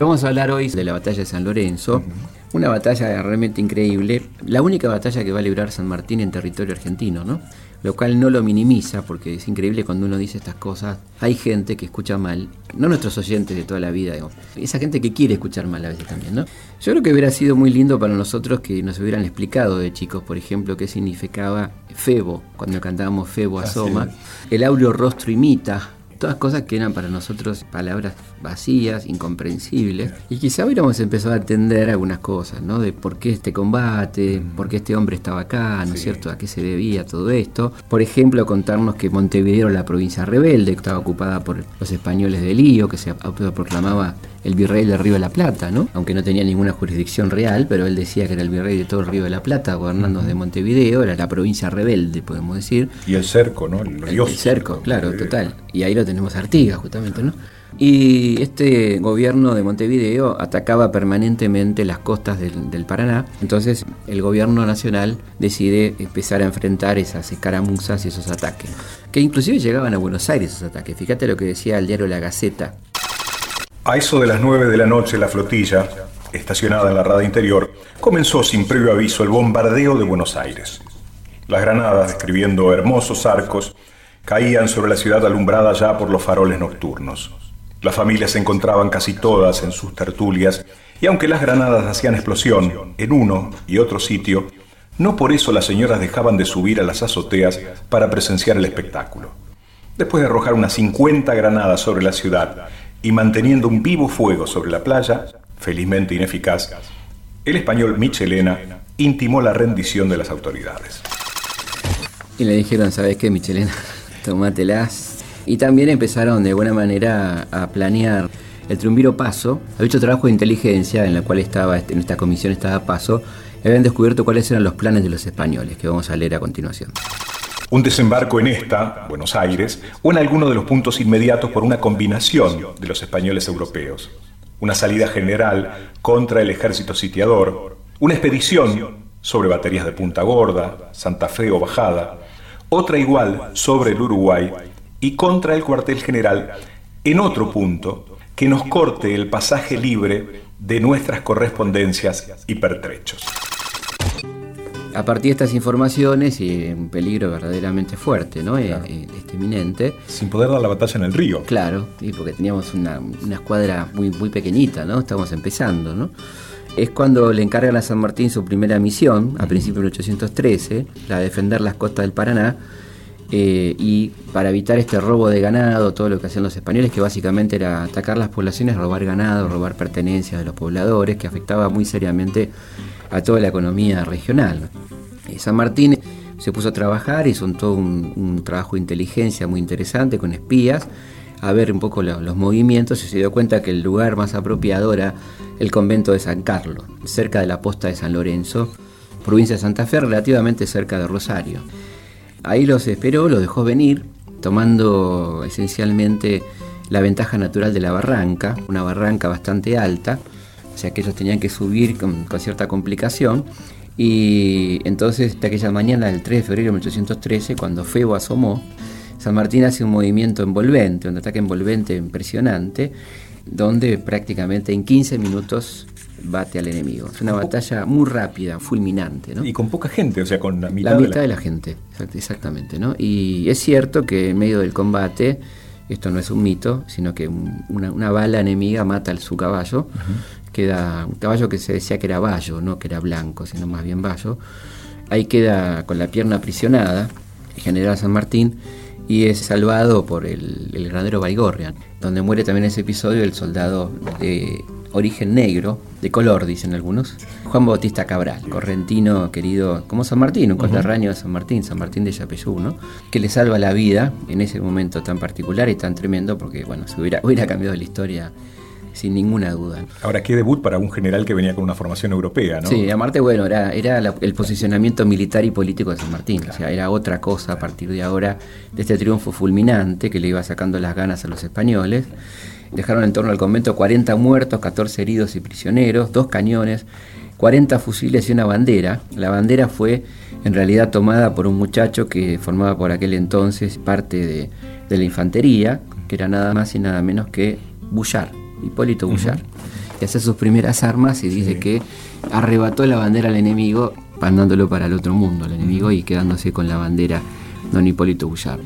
Vamos a hablar hoy de la batalla de San Lorenzo, una batalla realmente increíble, la única batalla que va a librar San Martín en territorio argentino, ¿no? Lo cual no lo minimiza, porque es increíble cuando uno dice estas cosas. Hay gente que escucha mal, no nuestros oyentes de toda la vida, esa gente que quiere escuchar mal a veces también, ¿no? Yo creo que hubiera sido muy lindo para nosotros que nos hubieran explicado de chicos, por ejemplo, qué significaba Febo, cuando cantábamos Febo asoma, el aureo rostro imita, todas cosas que eran para nosotros palabras vacías, incomprensibles, y quizá hubiéramos empezado a entender algunas cosas, ¿no? De por qué este combate, por qué este hombre estaba acá, ¿no es cierto? A qué se debía todo esto. Por ejemplo, contarnos que Montevideo era la provincia rebelde, que estaba ocupada por los españoles de Lío, que se autoproclamaba el virrey del Río de la Plata, ¿no? Aunque no tenía ninguna jurisdicción real, pero él decía que era el virrey de todo el Río de la Plata, gobernando de Montevideo, era la provincia rebelde, podemos decir. Y el cerco, ¿no? El, el cerco, claro, total. Y ahí lo tenemos Artigas, justamente, ¿no? Y este gobierno de Montevideo atacaba permanentemente las costas del, Paraná. Entonces el gobierno nacional decide empezar a enfrentar esas escaramuzas y esos ataques. Que inclusive llegaban a Buenos Aires esos ataques. Fíjate lo que decía el diario La Gaceta. A eso de las nueve de la noche la flotilla, estacionada en la rada interior, comenzó sin previo aviso el bombardeo de Buenos Aires. Las granadas, describiendo hermosos arcos, caían sobre la ciudad alumbrada ya por los faroles nocturnos. Las familias se encontraban casi todas en sus tertulias, y aunque las granadas hacían explosión en uno y otro sitio, no por eso las señoras dejaban de subir a las azoteas para presenciar el espectáculo. Después de arrojar unas 50 granadas sobre la ciudad y manteniendo un vivo fuego sobre la playa, felizmente ineficaz, el español Michelena intimó la rendición de las autoridades. Y le dijeron, ¿sabes qué, Michelena? Tómatelas, y también empezaron de buena manera a planear el triunviro Paso. Había hecho trabajo de inteligencia en la cual estaba, en esta comisión estaba Paso, y habían descubierto cuáles eran los planes de los españoles, que vamos a leer a continuación. Un desembarco en esta, Buenos Aires, o en alguno de los puntos inmediatos por una combinación de los españoles europeos. Una salida general contra el ejército sitiador. Una expedición sobre baterías de Punta Gorda, Santa Fe o Bajada. Otra igual sobre el Uruguay y contra el cuartel general en otro punto que nos corte el pasaje libre de nuestras correspondencias y pertrechos. A partir de estas informaciones y un peligro verdaderamente fuerte, ¿no? Eh, eh, este inminente. Sin poder dar la batalla en el río. Claro, porque teníamos una, escuadra muy, muy pequeñita, ¿no? Estamos empezando, ¿no? Es cuando le encargan a San Martín su primera misión, a principios de 1813, la de defender las costas del Paraná, eh, y para evitar este robo de ganado, todo lo que hacían los españoles, que básicamente era atacar las poblaciones, robar ganado, robar pertenencias de los pobladores, que afectaba muy seriamente a toda la economía regional. Eh, San Martín se puso a trabajar, hizo todo un, trabajo de inteligencia muy interesante con espías, a ver un poco los movimientos y se dio cuenta que el lugar más apropiado era el convento de San Carlos, cerca de la posta de San Lorenzo, provincia de Santa Fe, relativamente cerca de Rosario. Ahí los esperó, los dejó venir, tomando esencialmente la ventaja natural de la barranca, una barranca bastante alta, o sea que ellos tenían que subir con, cierta complicación. Y entonces, de aquella mañana del 3 de febrero de 1813, cuando Febo asomó, San Martín hace un movimiento envolvente, un ataque envolvente impresionante, donde prácticamente en 15 minutos bate al enemigo. Es una batalla muy rápida, fulminante. ¿no? Y con poca gente, o sea, con la mitad, la mitad de, la... gente. Exactamente. ¿no? Y es cierto que en medio del combate, esto no es un mito, sino que una, bala enemiga mata a su caballo. Queda un caballo que se decía que era vallo, no que era blanco, sino más bien vallo. Ahí queda con la pierna aprisionada, el general San Martín, y es salvado por el, el Baigorrian, donde muere también ese episodio el soldado de origen negro, de color, dicen algunos, Juan Bautista Cabral, correntino querido como San Martín, un conterráneo de San Martín, San Martín de Yapeyú, ¿no? que le salva la vida en ese momento tan particular y tan tremendo, porque bueno, se hubiera, hubiera cambiado la historia sin ninguna duda. Ahora, qué debut para un general que venía con una formación europea, ¿no? Sí, aparte, bueno, era, era el posicionamiento militar y político de San Martín, o sea, era otra cosa a partir de ahora, de este triunfo fulminante que le iba sacando las ganas a los españoles dejaron en torno al convento 40 muertos, 14 heridos y prisioneros, dos cañones, 40 fusiles y una bandera. La bandera fue en realidad tomada por un muchacho que formaba por aquel entonces parte de, la infantería, que era nada más y nada menos que Bullar, Hipólito Bullar. y hacer sus primeras armas y dice que arrebató la bandera al enemigo, mandándolo para el otro mundo, al enemigo, y quedándose con la bandera don Hipólito Bullar.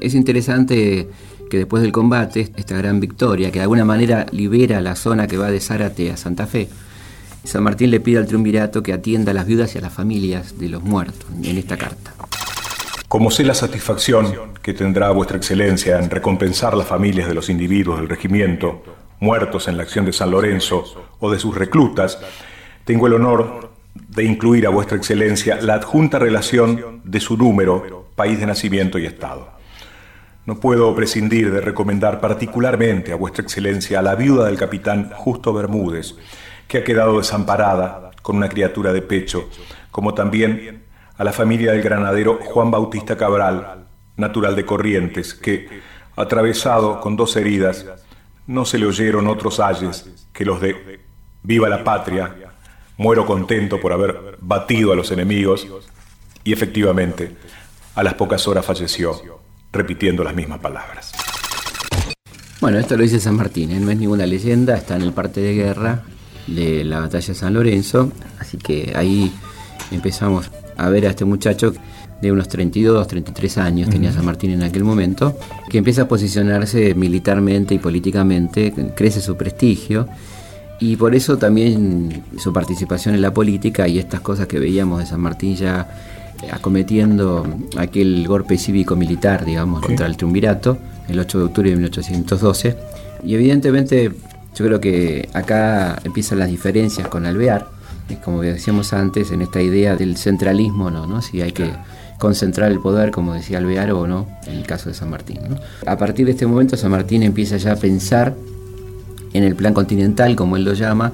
Es interesante que después del combate, esta gran victoria, que de alguna manera libera la zona que va de Zárate a Santa Fe, San Martín le pide al triunvirato que atienda a las viudas y a las familias de los muertos en esta carta. Como sé la satisfacción que tendrá vuestra excelencia en recompensar las familias de los individuos del regimiento muertos en la acción de San Lorenzo o de sus reclutas, tengo el honor de incluir a vuestra excelencia la adjunta relación de su número, país de nacimiento y estado. No puedo prescindir de recomendar particularmente a vuestra excelencia a la viuda del capitán Justo Bermúdez, que ha quedado desamparada con una criatura de pecho, como también a la familia del granadero Juan Bautista Cabral, natural de Corrientes, que, atravesado con dos heridas, no se le oyeron otros ayes que los de Viva la patria, muero contento por haber batido a los enemigos, y efectivamente, a las pocas horas falleció repitiendo las mismas palabras. Bueno, esto lo dice San Martín, ¿eh? no es ninguna leyenda, está en el parte de guerra de la batalla de San Lorenzo, así que ahí empezamos a ver a este muchacho de unos 32, 33 años, tenía San Martín en aquel momento, que empieza a posicionarse militarmente y políticamente, crece su prestigio y por eso también su participación en la política y estas cosas que veíamos de San Martín ya acometiendo aquel golpe cívico-militar, digamos, contra el triunvirato, el 8 de octubre de 1812. Y evidentemente yo creo que acá empiezan las diferencias con Alvear, como decíamos antes, en esta idea del centralismo, ¿no? ¿no? Si hay que concentrar el poder, como decía Alvear, o no, en el caso de San Martín. A partir de este momento, San Martín empieza ya a pensar en el plan continental, como él lo llama,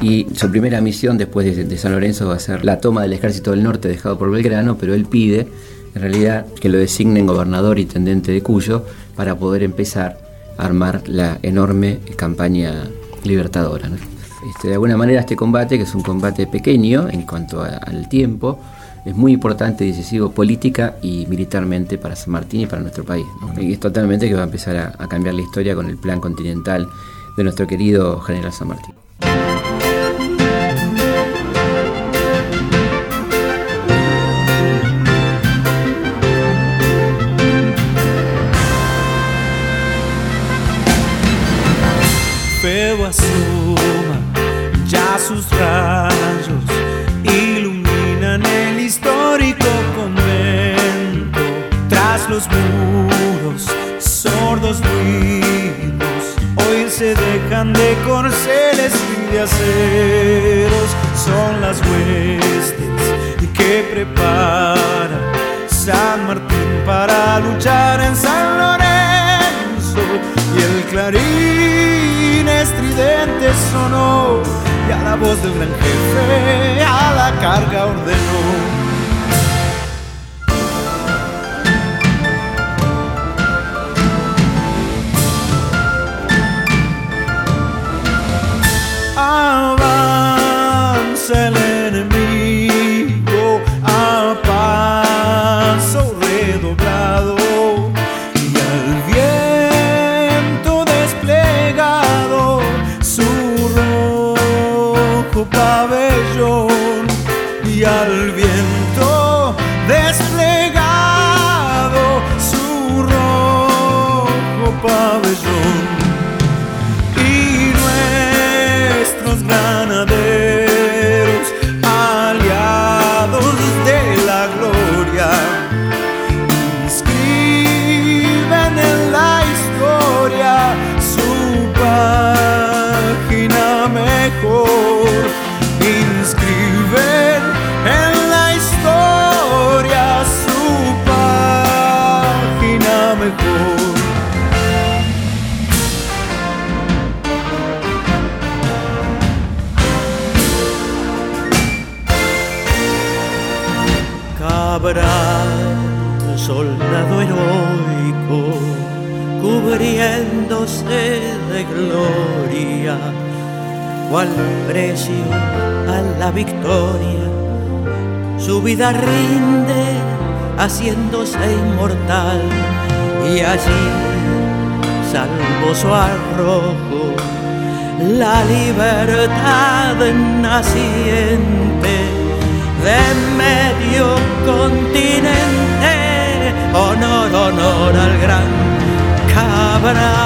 y su primera misión después de, San Lorenzo va a ser la toma del ejército del norte dejado por Belgrano, pero él pide en realidad que lo designen gobernador y tendente de Cuyo para poder empezar a armar la enorme campaña libertadora. Este, de alguna manera este combate, que es un combate pequeño en cuanto al tiempo, es muy importante y decisivo política y militarmente para San Martín y para nuestro país. Y es totalmente que va a empezar a cambiar la historia con el plan continental de nuestro querido general San Martín. Asuma, ya sus rayos iluminan el histórico convento. Tras los muros, sordos ruidos, hoy se dejan de corceles y de aceros. Son las huestes que prepara San Martín para luchar en San sonó y a la voz del gran jefe a la carga ordenó. De gloria, cual precio a la victoria, su vida rinde haciéndose inmortal y allí, salvo su arrojo, la libertad naciente de medio continente. Honor, honor al gran Cabral.